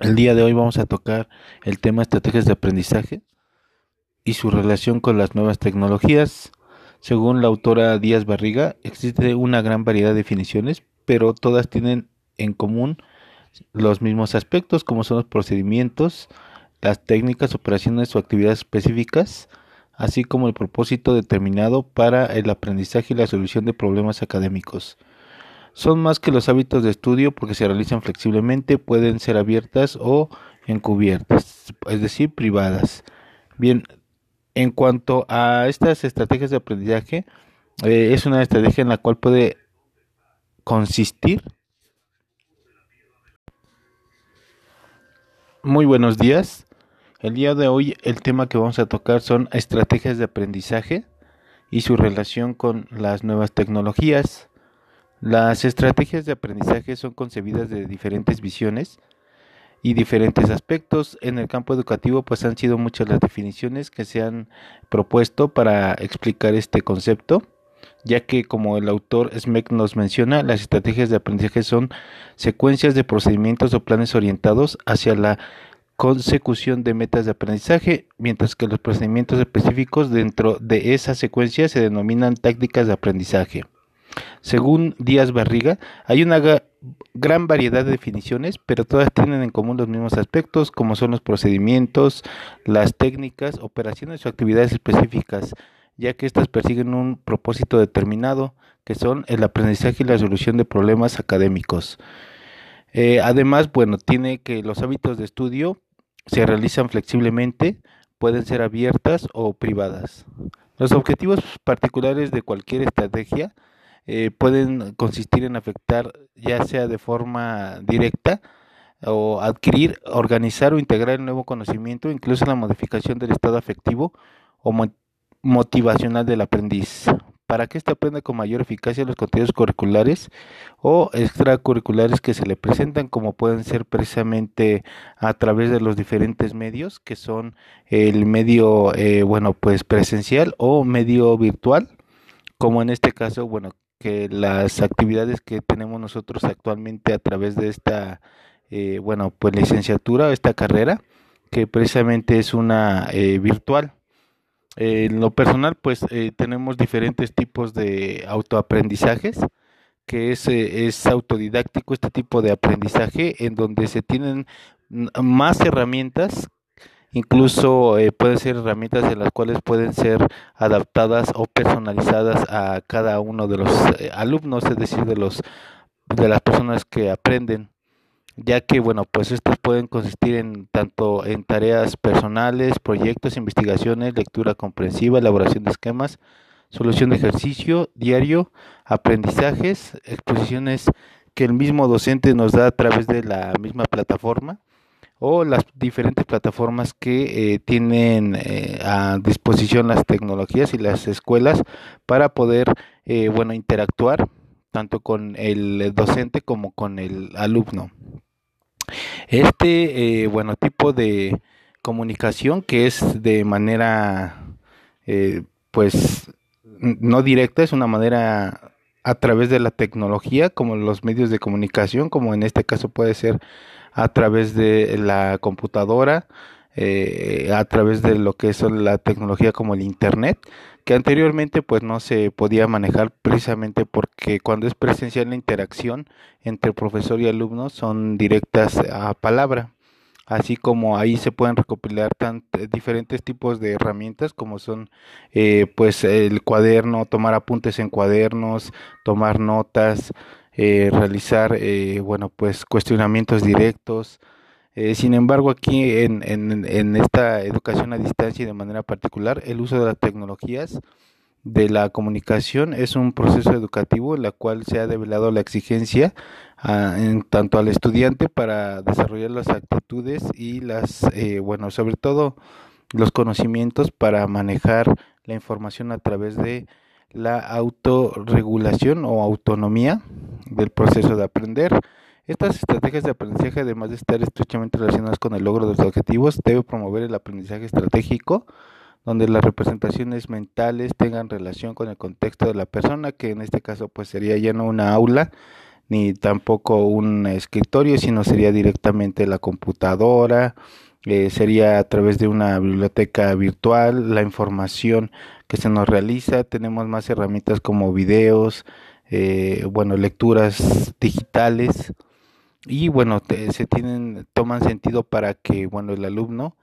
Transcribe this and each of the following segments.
El día de hoy vamos a tocar el tema estrategias de aprendizaje y su relación con las nuevas tecnologías. Según la autora Díaz Barriga, existe una gran variedad de definiciones, pero todas tienen en común los mismos aspectos, como son los procedimientos, las técnicas, operaciones o actividades específicas, así como el propósito determinado para el aprendizaje y la solución de problemas académicos. Son más que los hábitos de estudio porque se realizan flexiblemente, pueden ser abiertas o encubiertas, es decir, privadas. Bien, en cuanto a estas estrategias de aprendizaje, eh, es una estrategia en la cual puede consistir. Muy buenos días. El día de hoy el tema que vamos a tocar son estrategias de aprendizaje y su relación con las nuevas tecnologías. Las estrategias de aprendizaje son concebidas de diferentes visiones y diferentes aspectos. En el campo educativo pues han sido muchas las definiciones que se han propuesto para explicar este concepto, ya que como el autor Smeck nos menciona, las estrategias de aprendizaje son secuencias de procedimientos o planes orientados hacia la consecución de metas de aprendizaje, mientras que los procedimientos específicos dentro de esa secuencia se denominan tácticas de aprendizaje. Según Díaz Barriga, hay una gran variedad de definiciones, pero todas tienen en común los mismos aspectos, como son los procedimientos, las técnicas, operaciones o actividades específicas, ya que éstas persiguen un propósito determinado, que son el aprendizaje y la solución de problemas académicos. Eh, además, bueno, tiene que los hábitos de estudio se realizan flexiblemente, pueden ser abiertas o privadas. Los objetivos particulares de cualquier estrategia eh, pueden consistir en afectar ya sea de forma directa o adquirir, organizar o integrar el nuevo conocimiento, incluso la modificación del estado afectivo o motivacional del aprendiz para que éste aprenda con mayor eficacia los contenidos curriculares o extracurriculares que se le presentan, como pueden ser precisamente a través de los diferentes medios, que son el medio, eh, bueno, pues presencial o medio virtual, como en este caso, bueno, que las actividades que tenemos nosotros actualmente a través de esta, eh, bueno, pues licenciatura, esta carrera, que precisamente es una eh, virtual. En lo personal, pues eh, tenemos diferentes tipos de autoaprendizajes, que es, eh, es autodidáctico este tipo de aprendizaje, en donde se tienen más herramientas incluso eh, pueden ser herramientas en las cuales pueden ser adaptadas o personalizadas a cada uno de los alumnos, es decir, de los de las personas que aprenden. Ya que bueno pues estos pueden consistir en tanto en tareas personales, proyectos, investigaciones, lectura comprensiva, elaboración de esquemas, solución de ejercicio diario, aprendizajes, exposiciones que el mismo docente nos da a través de la misma plataforma o las diferentes plataformas que eh, tienen eh, a disposición las tecnologías y las escuelas para poder eh, bueno interactuar tanto con el docente como con el alumno. Este, eh, bueno, tipo de comunicación que es de manera, pues, no directa, es una manera a través de la tecnología, como los medios de comunicación, como en este caso puede ser a través de la computadora, eh, a través de lo que es la tecnología como el Internet, que anteriormente pues no se podía manejar precisamente porque cuando es presencial la interacción entre profesor y alumno son directas a palabra así como ahí se pueden recopilar eh, diferentes tipos de herramientas como son eh, pues el cuaderno, tomar apuntes en cuadernos, tomar notas, eh, realizar bueno pues cuestionamientos directos, eh, sin embargo, aquí en, en, esta educación a distancia y de manera particular, el uso de las tecnologías de la comunicación es un proceso educativo en la cual se ha develado la exigencia ah, en tanto al estudiante para desarrollar las actitudes y las, eh, bueno, sobre todo los conocimientos para manejar la información a través de la autorregulación o autonomía del proceso de aprender. Estas estrategias de aprendizaje, además de estar estrechamente relacionadas con el logro de los objetivos, debe promover el aprendizaje estratégico, donde las representaciones mentales tengan relación con el contexto de la persona, que en este caso pues sería ya no una aula ni tampoco un escritorio, sino sería directamente la computadora, eh, sería a través de una biblioteca virtual, la información que se nos realiza, tenemos más herramientas como videos, eh, bueno, lecturas digitales. Y bueno, se tienen, toman sentido para que, bueno, el alumno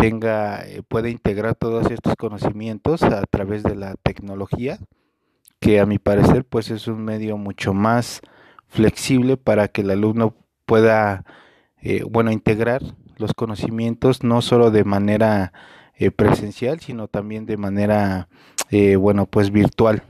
tenga, eh, pueda integrar todos estos conocimientos a través de la tecnología, que a mi parecer pues es un medio mucho más flexible para que el alumno pueda, eh, bueno, integrar los conocimientos no solo de manera eh, presencial, sino también de manera, bueno, pues virtual.